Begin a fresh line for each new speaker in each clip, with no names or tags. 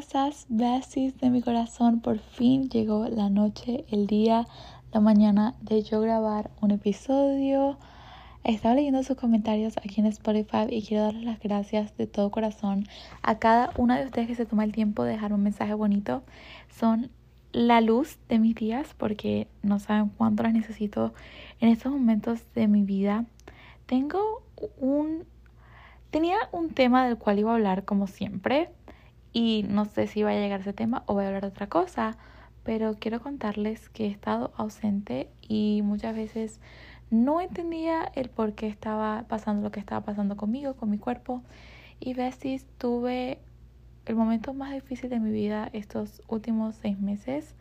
estás, besties de mi corazón? Por fin llegó la noche, el día, la mañana de yo grabar un episodio. Estaba leyendo sus comentarios aquí en Spotify y quiero darles las gracias de todo corazón a cada una de ustedes que se toma el tiempo de dejar un mensaje bonito. Son la luz de mis días porque no saben cuánto las necesito en estos momentos de mi vida. Tengo un... Tenía un tema del cual iba a hablar como siempre, y no sé si va a llegar ese tema o voy a hablar de otra cosa, pero quiero contarles que he estado ausente y muchas veces no entendía el por qué estaba pasando lo que estaba pasando conmigo, con mi cuerpo. Y besties, tuve el momento más difícil de mi vida estos últimos seis meses.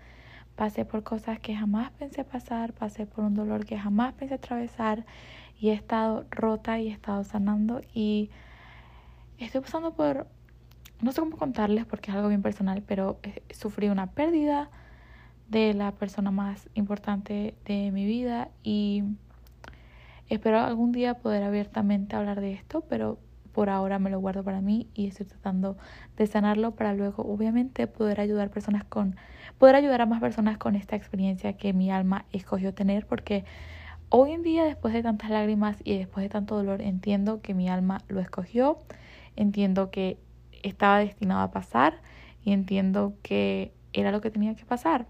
Pasé por cosas que jamás pensé pasar, pasé por un dolor que jamás pensé atravesar y he estado rota y he estado sanando y estoy pasando por no sé cómo contarles porque es algo bien personal, pero eh, sufrí una pérdida de la persona más importante de mi vida y espero algún día poder abiertamente hablar de esto, pero por ahora me lo guardo para mí y estoy tratando de sanarlo para luego obviamente poder ayudar personas con poder ayudar a más personas con esta experiencia que mi alma escogió tener porque hoy en día después de tantas lágrimas y después de tanto dolor entiendo que mi alma lo escogió, entiendo que estaba destinado a pasar y entiendo que era lo que tenía que pasar.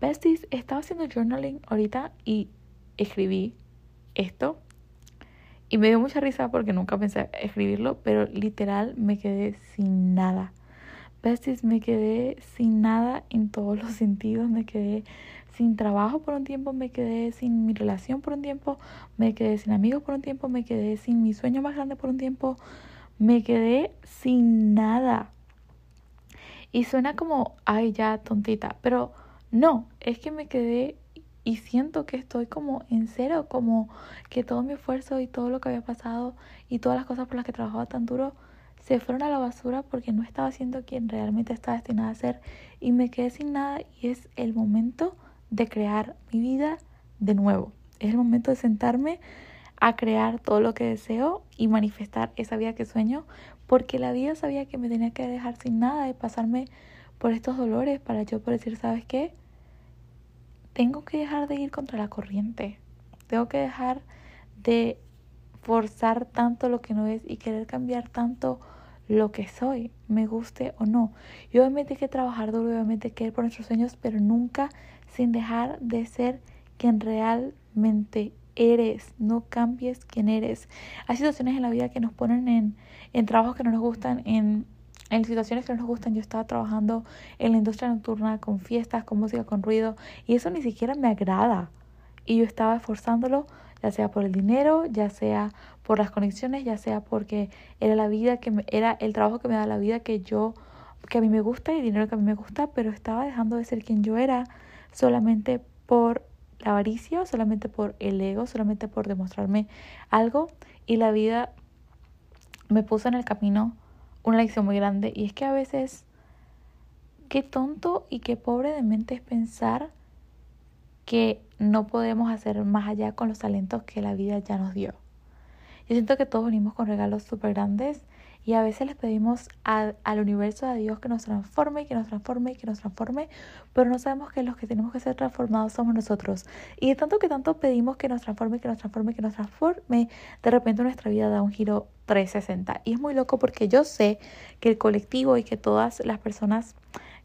Besties, estaba haciendo journaling ahorita y escribí esto. Y me dio mucha risa porque nunca pensé escribirlo, pero literal me quedé sin nada. Besties, me quedé sin nada en todos los sentidos. Me quedé sin trabajo por un tiempo, me quedé sin mi relación por un tiempo, me quedé sin amigos por un tiempo, me quedé sin mi sueño más grande por un tiempo, me quedé sin nada. Y suena como, ay, ya, tontita. Pero no, es que me quedé y siento que estoy como en cero, como que todo mi esfuerzo y todo lo que había pasado y todas las cosas por las que trabajaba tan duro se fueron a la basura porque no estaba siendo quien realmente estaba destinada a ser y me quedé sin nada y es el momento de crear mi vida de nuevo. Es el momento de sentarme a crear todo lo que deseo y manifestar esa vida que sueño, porque la vida sabía que me tenía que dejar sin nada y pasarme por estos dolores para yo poder decir, ¿sabes qué? Tengo que dejar de ir contra la corriente, tengo que dejar de forzar tanto lo que no es y querer cambiar tanto lo que soy, me guste o no. Y obviamente hay que trabajar duro, obviamente hay que ir por nuestros sueños, pero nunca sin dejar de ser quien realmente eres, no cambies quién eres. Hay situaciones en la vida que nos ponen en, en trabajos que no nos gustan, en, en situaciones que no nos gustan. Yo estaba trabajando en la industria nocturna con fiestas, con música, con ruido, y eso ni siquiera me agrada. Y yo estaba esforzándolo, ya sea por el dinero, ya sea por las conexiones, ya sea porque era la vida que me, era el trabajo que me da la vida que yo que a mí me gusta y el dinero que a mí me gusta, pero estaba dejando de ser quien yo era solamente por la avaricia, solamente por el ego, solamente por demostrarme algo. Y la vida me puso en el camino una lección muy grande. Y es que a veces, qué tonto y qué pobre de mente es pensar que no podemos hacer más allá con los talentos que la vida ya nos dio. Yo siento que todos venimos con regalos súper grandes y a veces les pedimos al universo, a Dios, que nos transforme, que nos transforme, que nos transforme, pero no sabemos que los que tenemos que ser transformados somos nosotros. Y de tanto que tanto pedimos que nos transforme, que nos transforme, que nos transforme, de repente nuestra vida da un giro 360. Y es muy loco porque yo sé que el colectivo y que todas las personas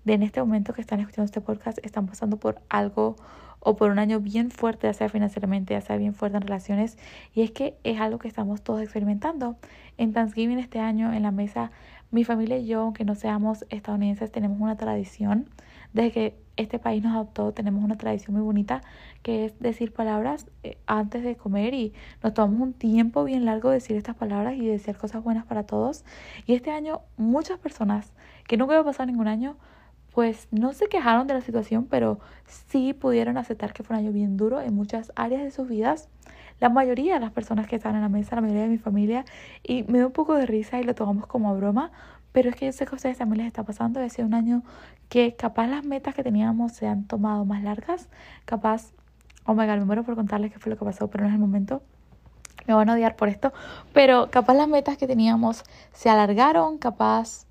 de en este momento que están escuchando este podcast están pasando por algo o por un año bien fuerte, ya sea financieramente, ya sea bien fuerte en relaciones. Y es que es algo que estamos todos experimentando. En Thanksgiving este año, en la mesa, mi familia y yo, aunque no seamos estadounidenses, tenemos una tradición. Desde que este país nos adoptó, tenemos una tradición muy bonita que es decir palabras eh, antes de comer y nos tomamos un tiempo bien largo de decir estas palabras y decir cosas buenas para todos. Y este año muchas personas, que nunca había pasado ningún año, pues no se quejaron de la situación, pero sí pudieron aceptar que fue un año bien duro en muchas áreas de sus vidas. La mayoría de las personas que estaban en la mesa, la mayoría de mi familia, y me da un poco de risa y lo tomamos como broma, pero es que yo sé que a ustedes también les está pasando. Ha sido un año que capaz las metas que teníamos se han tomado más largas, capaz, oh my god, me muero por contarles qué fue lo que pasó, pero no es el momento. Me van a odiar por esto, pero capaz las metas que teníamos se alargaron, capaz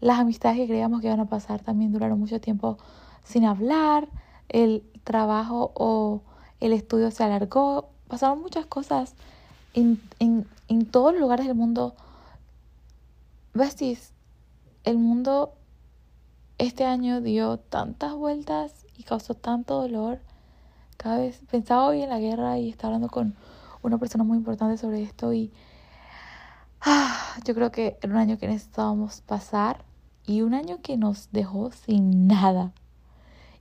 las amistades que creíamos que iban a pasar también duraron mucho tiempo sin hablar, el trabajo o el estudio se alargó, pasaron muchas cosas en, en, en todos los lugares del mundo. Besties, el mundo este año dio tantas vueltas y causó tanto dolor. Cada vez pensaba hoy en la guerra y estaba hablando con una persona muy importante sobre esto y ah, yo creo que era un año que necesitábamos pasar y un año que nos dejó sin nada.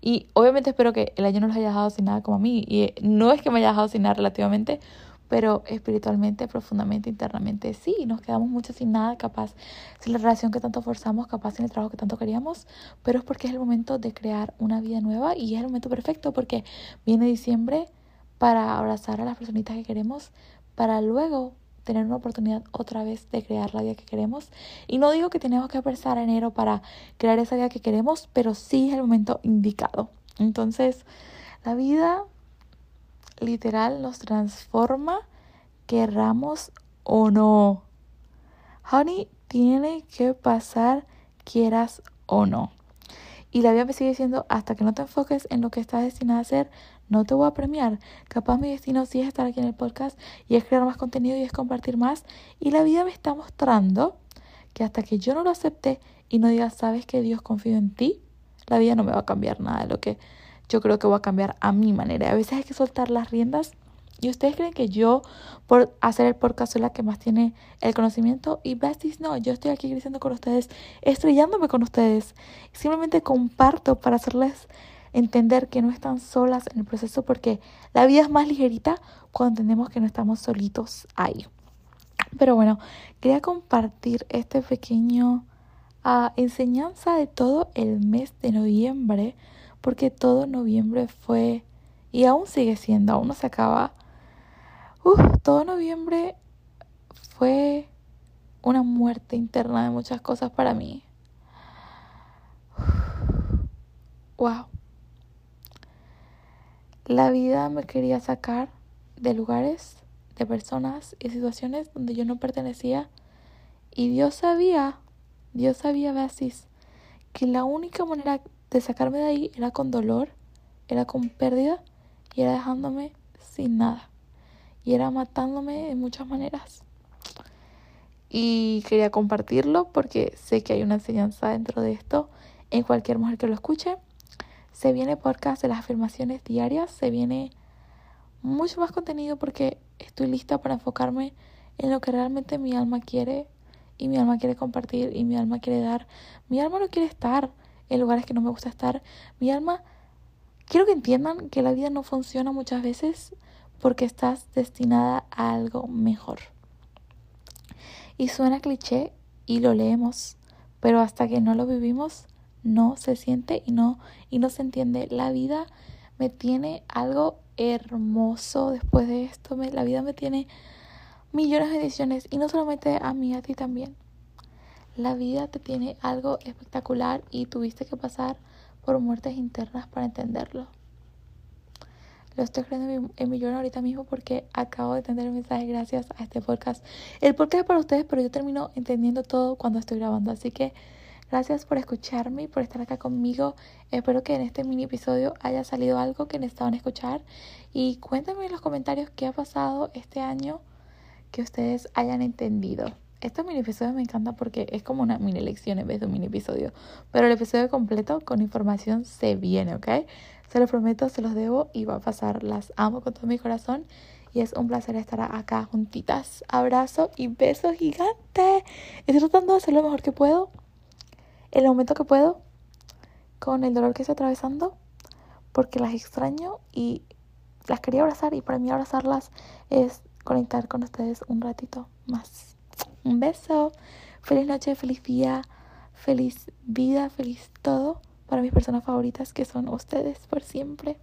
Y obviamente espero que el año no los haya dejado sin nada como a mí. Y no es que me haya dejado sin nada relativamente, pero espiritualmente, profundamente, internamente, sí, nos quedamos mucho sin nada, capaz, sin la relación que tanto forzamos, capaz sin el trabajo que tanto queríamos, pero es porque es el momento de crear una vida nueva y es el momento perfecto porque viene diciembre para abrazar a las personitas que queremos, para luego tener una oportunidad otra vez de crear la vida que queremos. Y no digo que tenemos que empezar enero para crear esa vida que queremos, pero sí es el momento indicado. Entonces, la vida literal nos transforma, querramos o no. Honey, tiene que pasar, quieras o no. Y la vida me sigue diciendo, hasta que no te enfoques en lo que estás destinada a hacer, no te voy a premiar. Capaz mi destino sí es estar aquí en el podcast y es crear más contenido y es compartir más. Y la vida me está mostrando que hasta que yo no lo acepte y no diga, sabes que Dios confío en ti, la vida no me va a cambiar nada de lo que yo creo que voy a cambiar a mi manera. A veces hay que soltar las riendas. Y ustedes creen que yo, por hacer el podcast, soy la que más tiene el conocimiento. Y besties, no, yo estoy aquí creciendo con ustedes, estrellándome con ustedes. Simplemente comparto para hacerles entender que no están solas en el proceso porque la vida es más ligerita cuando entendemos que no estamos solitos ahí. Pero bueno, quería compartir este pequeño uh, enseñanza de todo el mes de noviembre porque todo noviembre fue y aún sigue siendo, aún no se acaba. Uf, todo noviembre fue una muerte interna de muchas cosas para mí. wow. La vida me quería sacar de lugares, de personas y situaciones donde yo no pertenecía. Y Dios sabía, Dios sabía veces que la única manera de sacarme de ahí era con dolor, era con pérdida y era dejándome sin nada. Y era matándome de muchas maneras. Y quería compartirlo porque sé que hay una enseñanza dentro de esto en cualquier mujer que lo escuche. Se viene podcast de las afirmaciones diarias, se viene mucho más contenido porque estoy lista para enfocarme en lo que realmente mi alma quiere y mi alma quiere compartir y mi alma quiere dar. Mi alma no quiere estar en lugares que no me gusta estar. Mi alma, quiero que entiendan que la vida no funciona muchas veces porque estás destinada a algo mejor. Y suena cliché y lo leemos, pero hasta que no lo vivimos no se siente y no y no se entiende. La vida me tiene algo hermoso después de esto. Me, la vida me tiene millones de ediciones y no solamente a mí, a ti también. La vida te tiene algo espectacular y tuviste que pasar por muertes internas para entenderlo. Lo estoy creyendo en mi, ahorita mismo porque acabo de entender el mensaje gracias a este podcast. El podcast es para ustedes, pero yo termino entendiendo todo cuando estoy grabando. Así que gracias por escucharme y por estar acá conmigo. Espero que en este mini episodio haya salido algo que necesitaban escuchar. Y cuéntenme en los comentarios qué ha pasado este año que ustedes hayan entendido. Estos mini episodios me encantan porque es como una mini lección en vez de un mini episodio. Pero el episodio completo con información se viene, ¿ok? Se los prometo, se los debo y va a pasar. Las amo con todo mi corazón. Y es un placer estar acá juntitas. Abrazo y beso gigante. Estoy tratando de hacer lo mejor que puedo. El momento que puedo. Con el dolor que estoy atravesando. Porque las extraño y las quería abrazar. Y para mí abrazarlas es conectar con ustedes un ratito más. Un beso. Feliz noche, feliz día, feliz vida, feliz todo para mis personas favoritas que son ustedes por siempre.